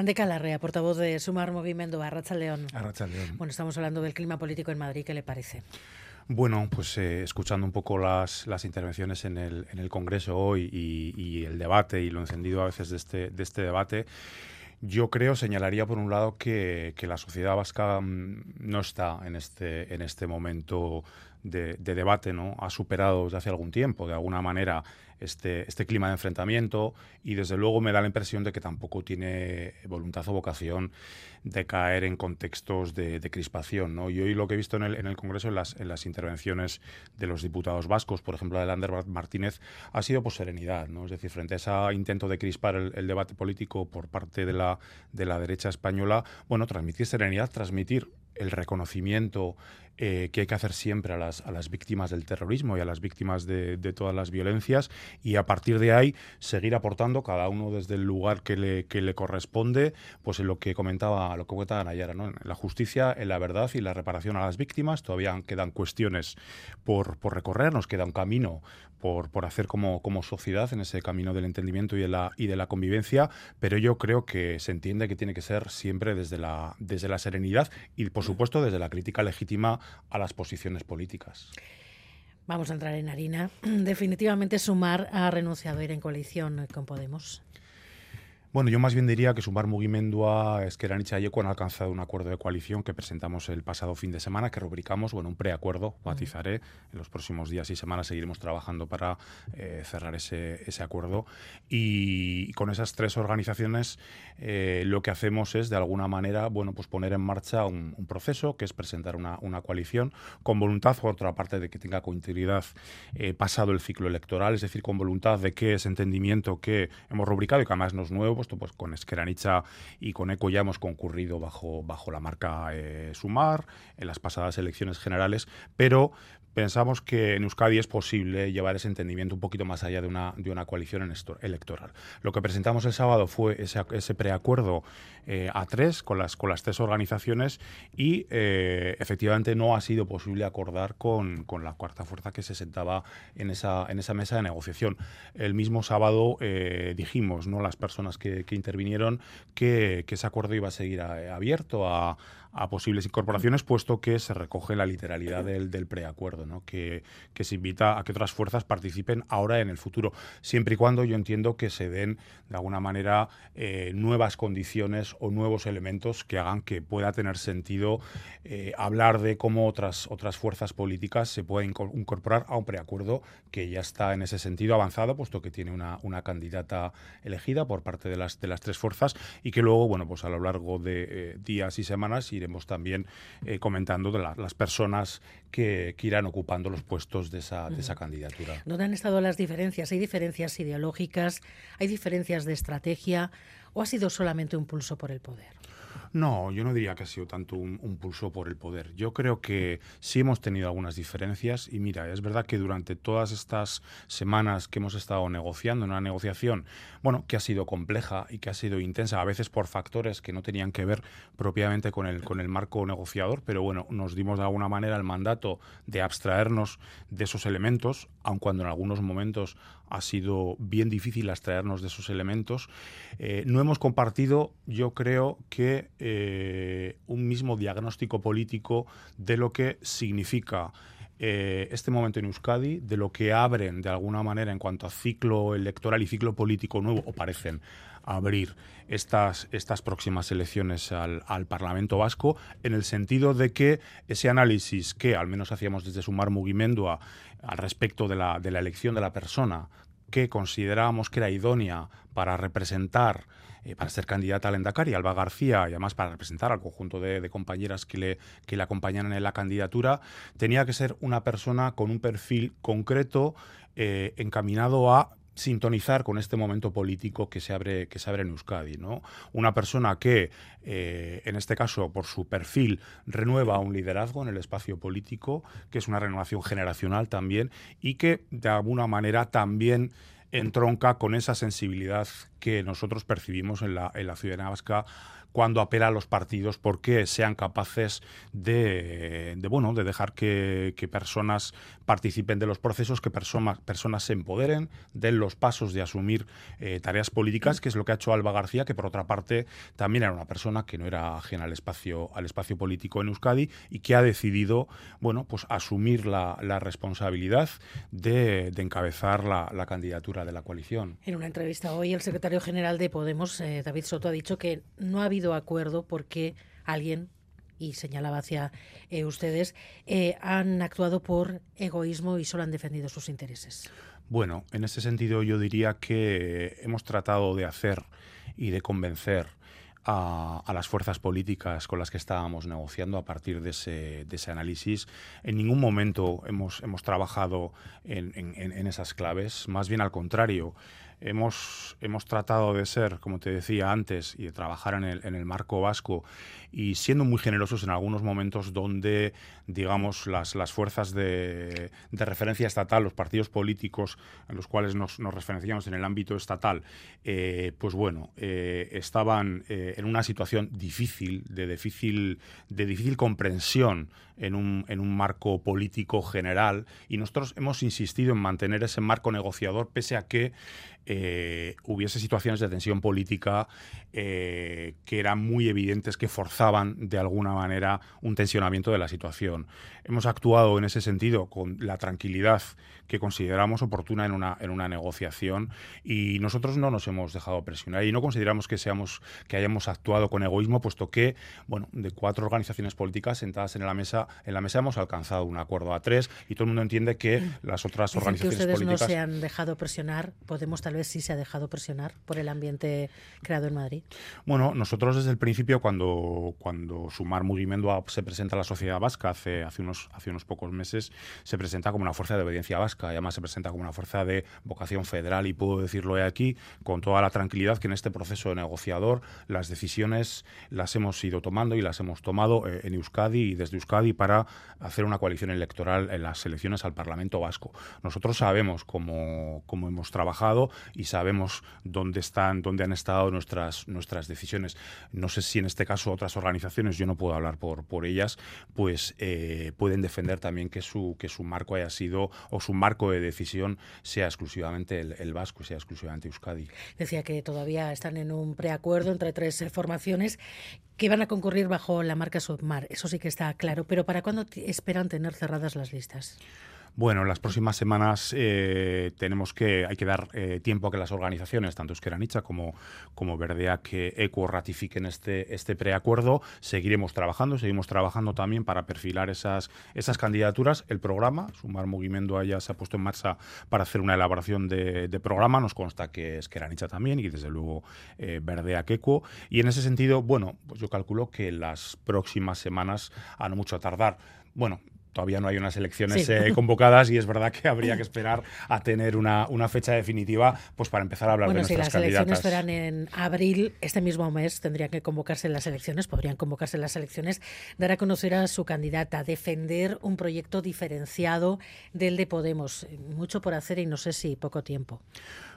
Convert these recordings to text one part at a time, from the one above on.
Ande Calarrea, portavoz de Sumar Movimiento, Arracha León. Arracha León. Bueno, estamos hablando del clima político en Madrid, ¿qué le parece? Bueno, pues eh, escuchando un poco las, las intervenciones en el, en el Congreso hoy y, el debate y lo encendido a veces de este, de este debate, yo creo, señalaría por un lado que, que la sociedad vasca mm, no está en este, en este momento de, debate, ¿no? Ha superado desde hace algún tiempo, de alguna manera, este, este clima de enfrentamiento y desde luego me da la impresión de que tampoco tiene voluntad o vocación de caer en contextos de, crispación. ¿no? Y hoy lo que he visto en el, en el Congreso, en las, en las, intervenciones de los diputados vascos, por ejemplo, de Lander Martínez, ha sido por serenidad. ¿no? Es decir, frente a ese intento de crispar el, el debate político por parte de la, de la derecha española, bueno, transmitir serenidad, transmitir el reconocimiento eh, que hay que hacer siempre a las, a las, víctimas del terrorismo y a las víctimas de, todas las violencias y a partir de ahí seguir aportando cada uno desde el lugar que le, que le corresponde, pues en lo que comentaba, lo que comentaba Nayara, ¿no? la justicia, en la verdad y la reparación a las víctimas. Todavía quedan cuestiones por, por recorrer, nos queda un camino por, por hacer como, como sociedad en ese camino del entendimiento y de, la, y de la convivencia, pero yo creo que se entiende que tiene que ser siempre desde la, desde la serenidad y, por supuesto, desde la crítica legítima a las posiciones políticas. Vamos a entrar en harina. Definitivamente Sumar ha renunciado a ir en coalición con Podemos. Bueno, yo más bien diría que Sumar Mugimendua, Esquerán y han alcanzado un acuerdo de coalición que presentamos el pasado fin de semana, que rubricamos, bueno, un preacuerdo, matizaré. En los próximos días y semanas seguiremos trabajando para eh, cerrar ese, ese, acuerdo. Y, con esas tres organizaciones eh, lo que hacemos es, de alguna manera, bueno, pues poner en marcha un, proceso, que es presentar una, una, coalición con voluntad, por otra parte, de que tenga continuidad eh, pasado el ciclo electoral, es decir, con voluntad de que ese entendimiento que hemos rubricado y que además no es nuevo, pues con Esqueranicha y con ECO ya hemos concurrido bajo, bajo la marca eh, Sumar en las pasadas elecciones generales, pero pensamos que en Euskadi es posible llevar ese entendimiento un poquito más allá de una, de una coalición electoral. Lo que presentamos el sábado fue ese, preacuerdo eh, a tres con las, con las tres organizaciones y eh, efectivamente no ha sido posible acordar con, con, la cuarta fuerza que se sentaba en esa, en esa mesa de negociación. El mismo sábado eh, dijimos, ¿no? las personas que, que intervinieron, que, que, ese acuerdo iba a seguir abierto a a posibles incorporaciones, puesto que se recoge la literalidad del, preacuerdo, ¿no? que, se invita a que otras fuerzas participen ahora en el futuro, siempre y cuando yo entiendo que se den de alguna manera eh, nuevas condiciones o nuevos elementos que hagan que pueda tener sentido eh, hablar de cómo otras, otras fuerzas políticas se pueden incorporar a un preacuerdo que ya está en ese sentido avanzado, puesto que tiene una, candidata elegida por parte de las, de las tres fuerzas y que luego, bueno, pues a lo largo de eh, días y semanas iremos también eh, comentando de las personas que, irán ocupando los puestos de esa, de esa candidatura. ¿Dónde han estado las diferencias? ¿Hay diferencias ideológicas? ¿Hay diferencias de estrategia? ¿O ha sido solamente un pulso por el poder? No, yo no diría que ha sido tanto un, pulso por el poder. Yo creo que sí hemos tenido algunas diferencias y mira, es verdad que durante todas estas semanas que hemos estado negociando, una negociación, bueno, que ha sido compleja y que ha sido intensa, a veces por factores que no tenían que ver propiamente con el, con el marco negociador, pero bueno, nos dimos de alguna manera el mandato de abstraernos de esos elementos, aun cuando en algunos momentos ha sido bien difícil abstraernos de esos elementos. Eh, no hemos compartido, yo creo que eh, un mismo diagnóstico político de lo que significa eh, este momento en Euskadi, de lo que abren de alguna manera en cuanto a ciclo electoral y ciclo político nuevo, o parecen abrir estas, estas próximas elecciones al, Parlamento Vasco, en el sentido de que ese análisis que al menos hacíamos desde Sumar Mugimendua al respecto de la, de la elección de la persona que considerábamos que era idónea para representar eh, para ser candidata al Endacari, Alba García, y además para representar al conjunto de, compañeras que le, que en la candidatura, tenía que ser una persona con un perfil concreto eh, encaminado a sintonizar con este momento político que se abre, que se abre en Euskadi. ¿no? Una persona que, eh, en este caso, por su perfil, renueva un liderazgo en el espacio político, que es una renovación generacional también, y que de alguna manera también entronca con esa sensibilidad que nosotros percibimos en la, en la ciudadanía vasca cuando apela a los partidos porque sean capaces de, bueno, de dejar que, personas participen de los procesos, que personas, personas se empoderen, den los pasos de asumir eh, tareas políticas, que es lo que ha hecho Alba García, que por otra parte también era una persona que no era ajena al espacio, al espacio político en Euskadi y que ha decidido bueno, pues asumir la, responsabilidad de, encabezar la, candidatura de la coalición. En una entrevista hoy, el secretario general de Podemos, eh, David Soto, ha dicho que no ha habido acuerdo porque alguien y señalaba hacia eh, ustedes, eh, han actuado por egoísmo y solo han defendido sus intereses. Bueno, en ese sentido yo diría que hemos tratado de hacer y de convencer a, las fuerzas políticas con las que estábamos negociando a partir de ese, análisis. En ningún momento hemos, hemos trabajado en esas claves, más bien al contrario hemos, hemos tratado de ser, como te decía antes, y de trabajar en el, en el marco vasco y siendo muy generosos en algunos momentos donde, digamos, las, las fuerzas de, de referencia estatal, los partidos políticos en los cuales nos, nos referenciamos en el ámbito estatal, eh, pues bueno, eh, estaban eh, en una situación difícil, de difícil, de difícil comprensión en un, en un marco político general y nosotros hemos insistido en mantener ese marco negociador pese a que eh, hubiese situaciones de tensión política eh, que eran muy evidentes que forzaban de alguna manera un tensionamiento de la situación. Hemos actuado en ese sentido con la tranquilidad que consideramos oportuna en una, en una negociación y nosotros no nos hemos dejado presionar y no consideramos que seamos que hayamos actuado con egoísmo puesto que bueno de cuatro organizaciones políticas sentadas en la mesa en la mesa hemos alcanzado un acuerdo a tres y todo el mundo entiende que mm. las otras organizaciones que ustedes políticas no se han dejado presionar podemos tal vez sí se ha dejado presionar por el ambiente creado en Madrid bueno nosotros desde el principio cuando cuando Sumar Mugimendu se presenta a la sociedad vasca hace hace unos hace unos pocos meses se presenta como una fuerza de obediencia vasca además se presenta como una fuerza de vocación federal y puedo decirlo aquí con toda la tranquilidad que en este proceso negociador las decisiones las hemos ido tomando y las hemos tomado eh, en Euskadi y desde Euskadi para hacer una coalición electoral en las elecciones al Parlamento Vasco. Nosotros sabemos cómo, cómo hemos trabajado y sabemos dónde están, dónde han estado nuestras, nuestras decisiones. No sé si en este caso otras organizaciones, yo no puedo hablar por, por ellas, pues eh, pueden defender también que su, que su marco haya sido o su marco marco de decisión sea exclusivamente el, vasco, sea exclusivamente Euskadi. Decía que todavía están en un preacuerdo entre tres formaciones que van a concurrir bajo la marca Submar. Eso sí que está claro. Pero ¿para cuándo esperan tener cerradas las listas? Bueno, en las próximas semanas eh, tenemos que, hay que dar eh, tiempo a que las organizaciones, tanto Esqueranicha como, como Verdea, que ECO ratifiquen este, este preacuerdo. Seguiremos trabajando, seguimos trabajando también para perfilar esas, esas candidaturas. El programa, Sumar Movimiento ya se ha puesto en marcha para hacer una elaboración de, programa. Nos consta que Esqueranicha también y desde luego eh, Verdea. Y en ese sentido, bueno, pues yo calculo que las próximas semanas, a no mucho tardar, bueno, todavía no hay unas elecciones eh, convocadas y es verdad que habría que esperar a tener una, una fecha definitiva pues para empezar a hablar de nuestras candidatas. si las elecciones fueran en abril, este mismo mes tendrían que convocarse las elecciones, podrían convocarse las elecciones, dar a conocer a su candidata, defender un proyecto diferenciado del de Podemos. Mucho por hacer y no sé si poco tiempo.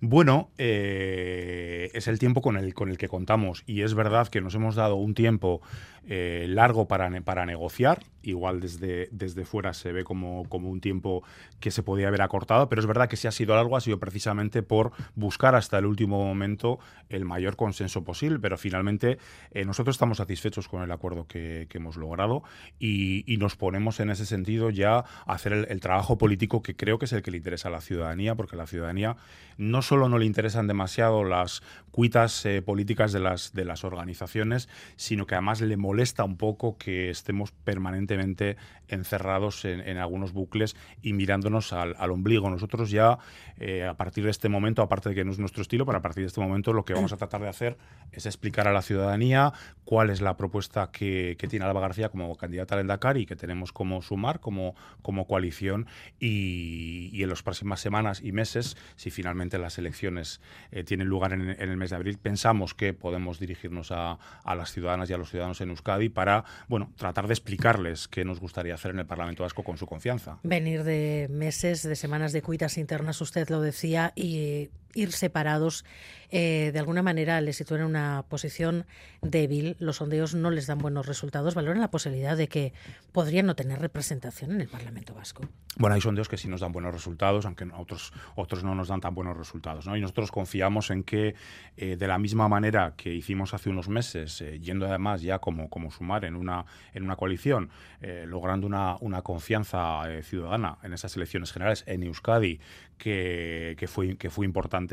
Bueno, eh, es el tiempo con el, con el que contamos y es verdad que nos hemos dado un tiempo eh, largo para, para negociar, igual desde, desde fuera se ve como, como un tiempo que se podía haber acortado, pero es verdad que si ha sido largo ha sido precisamente por buscar hasta el último momento el mayor consenso posible, pero finalmente eh, nosotros estamos satisfechos con el acuerdo que, hemos logrado y, nos ponemos en ese sentido ya a hacer el, el trabajo político que creo que es el que le interesa a la ciudadanía, porque la ciudadanía no solo no le interesan demasiado las cuitas eh, políticas de las, de las organizaciones, sino que además le molesta un poco que estemos permanentemente encerrados en, algunos bucles y mirándonos al, ombligo. Nosotros ya, eh, a partir de este momento, aparte de que no es nuestro estilo, pero a partir de este momento lo que vamos a tratar de hacer es explicar a la ciudadanía cuál es la propuesta que, tiene Alba García como candidata al Endacari y que tenemos como sumar, como, como coalición, y, y en las próximas semanas y meses, si finalmente las elecciones tienen lugar en, el mes de abril, pensamos que podemos dirigirnos a, a, las ciudadanas y a los ciudadanos en Euskadi para, bueno, tratar de explicarles qué nos gustaría hacer en el Parlamento Vasco con su confianza. Venir de meses, de semanas de cuitas internas, usted lo decía, y ir separados eh, de alguna manera les sitúan en una posición débil, los sondeos no les dan buenos resultados, valoran la posibilidad de que podrían no tener representación en el Parlamento Vasco. Bueno, hay sondeos que sí nos dan buenos resultados, aunque otros, otros no nos dan tan buenos resultados. ¿no? Y nosotros confiamos en que, eh, de la misma manera que hicimos hace unos meses, eh, yendo además ya como, como sumar en una, en una coalición, logrando una, una confianza ciudadana en esas elecciones generales en Euskadi, que, que, fue, que fue importante,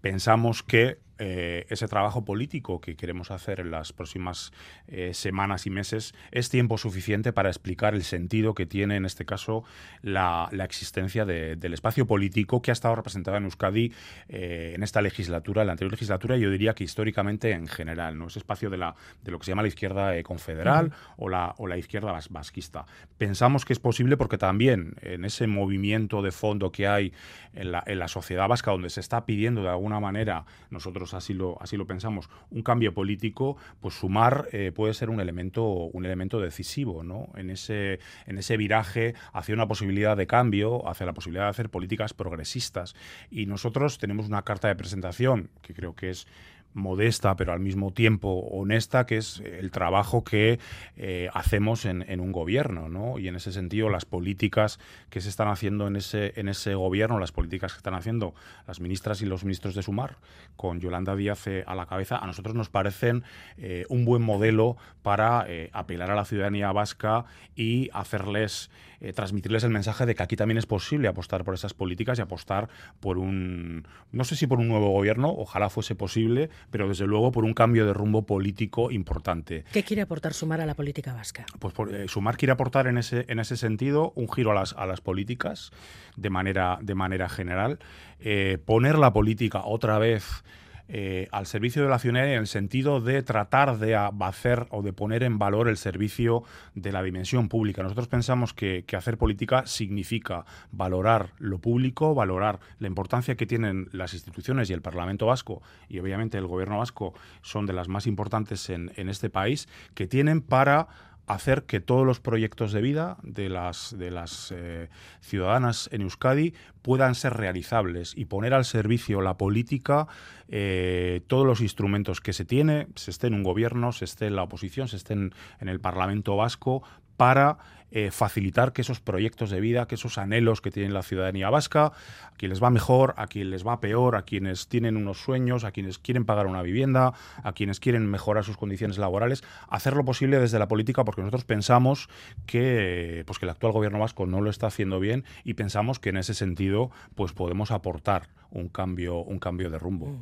pensamos que eh, ese trabajo político que queremos hacer en las próximas eh, semanas y meses es tiempo suficiente para explicar el sentido que tiene en este caso la, existencia del espacio político que ha estado representado en Euskadi eh, en esta legislatura, en la anterior legislatura, y yo diría que históricamente en general, ¿no? ese espacio de, la, de lo que se llama la izquierda confederal o, la, o la izquierda vasquista. Pensamos que es posible porque también en ese movimiento de fondo que hay en la, en la sociedad vasca, donde se está pidiendo de alguna manera, nosotros así lo, así lo pensamos, un cambio político, pues sumar eh, puede ser un elemento, un elemento decisivo ¿no? en, ese, en ese viraje hacia una posibilidad de cambio, hacia la posibilidad de hacer políticas progresistas. Y nosotros tenemos una carta de presentación que creo que es modesta, pero al mismo tiempo honesta, que es el trabajo que eh, hacemos en, un gobierno, ¿no? Y en ese sentido, las políticas que se están haciendo en ese, en ese gobierno, las políticas que están haciendo las ministras y los ministros de Sumar, con Yolanda Díaz eh, a la cabeza, a nosotros nos parecen eh, un buen modelo para apelar a la ciudadanía vasca y hacerles, transmitirles el mensaje de que aquí también es posible apostar por esas políticas y apostar por un, no sé si por un nuevo gobierno, ojalá fuese posible, pero desde luego por un cambio de rumbo político importante. ¿Qué quiere aportar Sumar a la política vasca? Pues eh, Sumar quiere aportar en ese, en ese sentido un giro a las, a las políticas de manera, de manera general, eh, poner la política otra vez eh, al servicio de la ciudadanía en el sentido de tratar de hacer o de poner en valor el servicio de la dimensión pública. Nosotros pensamos que, hacer política significa valorar lo público, valorar la importancia que tienen las instituciones y el Parlamento vasco y obviamente el gobierno vasco son de las más importantes en, en este país, que tienen para hacer que todos los proyectos de vida de las, de las eh, ciudadanas en Euskadi puedan ser realizables y poner al servicio la política eh, todos los instrumentos que se tiene, se esté en un gobierno, se esté en la oposición, se esté en el Parlamento vasco, para eh, facilitar que esos proyectos de vida, que esos anhelos que tiene la ciudadanía vasca, a quien les va mejor, a quien les va peor, a quienes tienen unos sueños, a quienes quieren pagar una vivienda, a quienes quieren mejorar sus condiciones laborales, hacer lo posible desde la política porque nosotros pensamos que, pues que el actual gobierno vasco no lo está haciendo bien y pensamos que en ese sentido pues podemos aportar un cambio, un cambio de rumbo.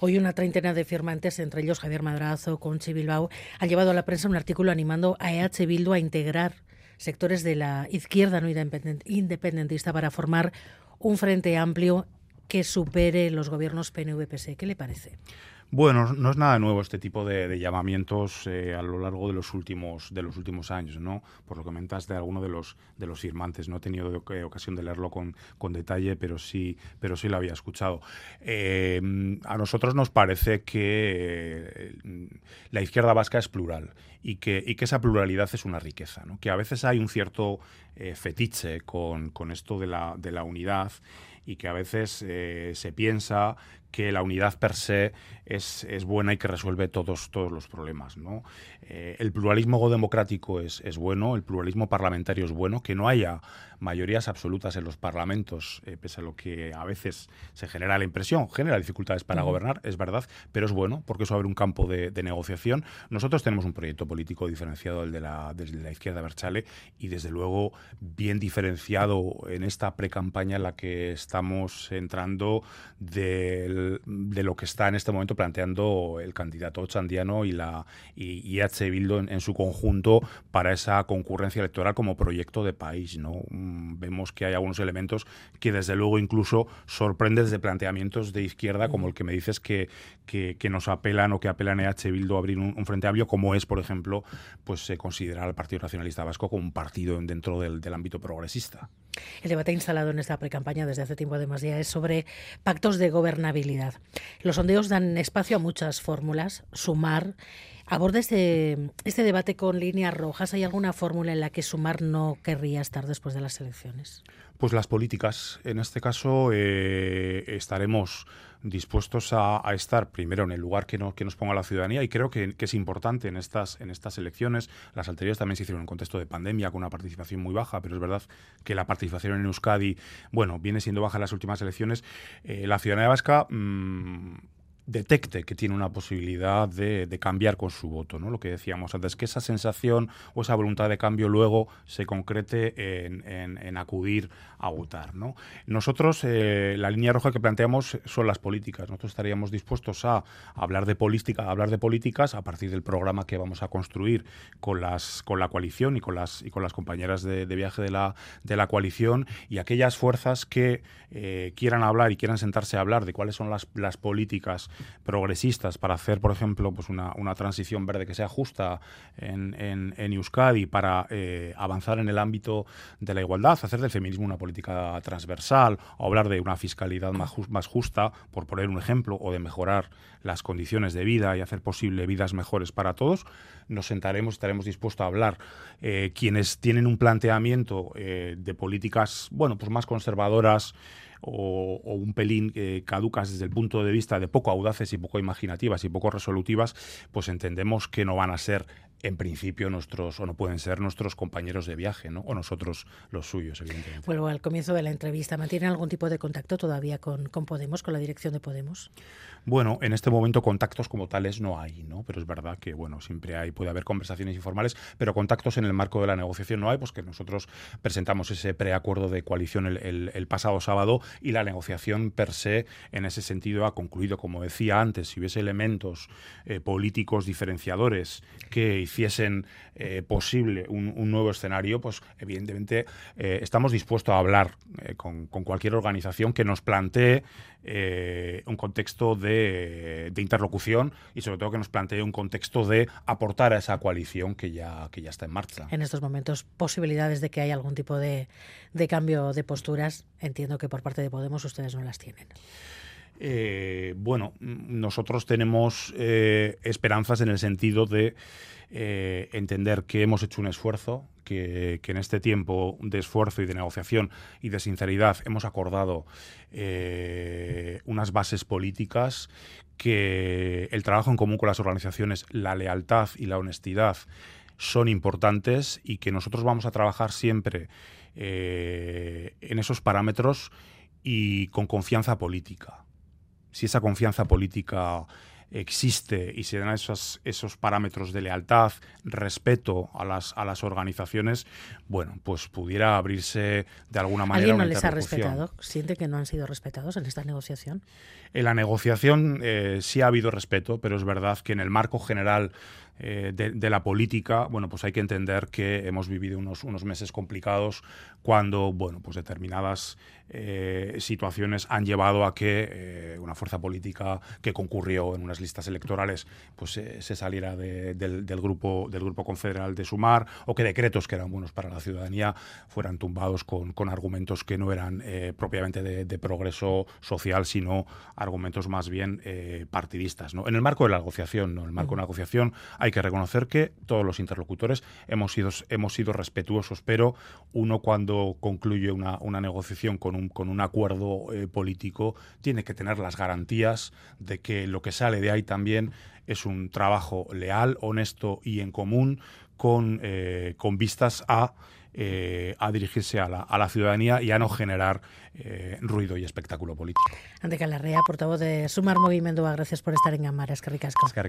Hoy una treintena de firmantes, entre ellos Javier Madrazo, Conchi Bilbao, han llevado a la prensa un artículo animando a EH Bildu a integrar sectores de la izquierda no independentista para formar un frente amplio que supere los gobiernos PNV-PSE. ¿Qué le parece? Bueno, no es nada nuevo este tipo de, llamamientos eh, a lo largo de los últimos de los últimos años, ¿no? Por lo que comentaste de alguno de los de los firmantes. No he tenido ocasión de leerlo con, con, detalle, pero sí, pero sí lo había escuchado. Eh, a nosotros nos parece que eh, la izquierda vasca es plural y que, y que esa pluralidad es una riqueza, ¿no? Que a veces hay un cierto fetiche con, con, esto de la, de la unidad y que a veces se piensa que la unidad per se es, es, buena y que resuelve todos, todos los problemas. ¿no? Eh, el pluralismo democrático es, es, bueno, el pluralismo parlamentario es bueno, que no haya mayorías absolutas en los parlamentos, eh, pese a lo que a veces se genera la impresión, genera dificultades para gobernar, es verdad, pero es bueno porque eso abre un campo de, negociación. Nosotros tenemos un proyecto político diferenciado del de la, desde la izquierda Berchale y desde luego bien diferenciado en esta pre-campaña en la que estamos entrando del de lo que está en este momento planteando el candidato chandiano y la y, H. Bildo en, su conjunto para esa concurrencia electoral como proyecto de país. ¿no? Mm, vemos que hay algunos elementos que desde luego incluso sorprenden desde planteamientos de izquierda como el que me dices que, que, nos apelan o que apelan a H. Bildo a abrir un, frente amplio, como es, por ejemplo, pues se considera al Partido Nacionalista Vasco como un partido dentro del, del ámbito progresista. El debate instalado en esta precampaña desde hace tiempo además ya es sobre pactos de gobernabilidad. Los sondeos dan espacio a muchas fórmulas, sumar. Aborda este, este debate con líneas rojas. ¿Hay alguna fórmula en la que sumar no querría estar después de las elecciones? Pues las políticas. En este caso eh, estaremos dispuestos a, estar primero en el lugar que, nos ponga la ciudadanía y creo que, es importante en estas, en estas elecciones. Las anteriores también se hicieron en contexto de pandemia con una participación muy baja, pero es verdad que la participación en Euskadi, bueno, viene siendo baja en las últimas elecciones. Eh, la ciudadanía vasca... Mm, detecte que tiene una posibilidad de, cambiar con su voto, ¿no? Lo que decíamos antes, que esa sensación o esa voluntad de cambio luego se concrete en, acudir a votar, ¿no? Nosotros, eh, la línea roja que planteamos son las políticas. Nosotros estaríamos dispuestos a hablar de política, a hablar de políticas a partir del programa que vamos a construir con las con la coalición y con las y con las compañeras de, viaje de la de la coalición y aquellas fuerzas que eh, quieran hablar y quieran sentarse a hablar de cuáles son las, las políticas progresistas para hacer, por ejemplo, pues una, transición verde que sea justa en, en, Euskadi, para eh, avanzar en el ámbito de la igualdad, hacer del feminismo una política transversal, o hablar de una fiscalidad más, más justa, por poner un ejemplo, o de mejorar las condiciones de vida y hacer posible vidas mejores para todos, nos sentaremos, estaremos dispuestos a hablar. Eh, quienes tienen un planteamiento eh, de políticas, bueno, pues más conservadoras, o, un pelín eh, caducas desde el punto de vista de poco audaces y poco imaginativas y poco resolutivas, pues entendemos que no van a ser en principio nuestros, o no pueden ser nuestros compañeros de viaje, ¿no? o nosotros los suyos, evidentemente. Vuelvo al comienzo de la entrevista. ¿Mantienen algún tipo de contacto todavía con, con Podemos, con la dirección de Podemos? Bueno, en este momento contactos como tales no hay, ¿no? Pero es verdad que, bueno, siempre hay, puede haber conversaciones informales, pero contactos en el marco de la negociación no hay, pues que nosotros presentamos ese preacuerdo de coalición el, el pasado sábado y la negociación per se en ese sentido ha concluido. Como decía antes, si hubiese elementos eh, políticos diferenciadores que hiciesen eh, posible un, nuevo escenario, pues evidentemente eh, estamos dispuestos a hablar con, cualquier organización que nos plantee un contexto de, interlocución y sobre todo que nos plantee un contexto de aportar a esa coalición que ya, que ya está en marcha. En estos momentos, posibilidades de que haya algún tipo de, de cambio de posturas, entiendo que por parte de Podemos ustedes no las tienen. Eh, bueno, nosotros tenemos eh, esperanzas en el sentido de eh, entender que hemos hecho un esfuerzo, que, en este tiempo de esfuerzo y de negociación y de sinceridad hemos acordado unas bases políticas, que el trabajo en común con las organizaciones, la lealtad y la honestidad son importantes y que nosotros vamos a trabajar siempre en esos parámetros y con confianza política. Si esa confianza política existe y se dan esos, esos parámetros de lealtad, respeto a las, a las organizaciones, bueno, pues pudiera abrirse de alguna manera. ¿Alguien no les ha respetado? ¿Siente que no han sido respetados en esta negociación? En la negociación eh, sí ha habido respeto, pero es verdad que en el marco general eh, de, la política, bueno, pues hay que entender que hemos vivido unos, unos meses complicados cuando, bueno, pues determinadas eh, situaciones han llevado a que eh, una fuerza política que concurrió en unas listas electorales pues se saliera del, grupo del grupo confederal de Sumar o que decretos que eran buenos para la ciudadanía fueran tumbados con, con argumentos que no eran propiamente de, progreso social, sino argumentos más bien partidistas. ¿no? En el marco de la negociación, ¿no? en el marco de la negociación hay que reconocer que todos los interlocutores hemos sido, hemos sido respetuosos, pero uno cuando concluye una, negociación con un, con un acuerdo eh, político tiene que tener las garantías de que lo que sale de ahí también es un trabajo leal, honesto y en común con, eh, con vistas a eh, a dirigirse a la, a la, ciudadanía y a no generar eh, ruido y espectáculo político. Ante Calarrea, portavoz de Sumar Movimiento, gracias por estar en Gamara. Es que ricasco. Es que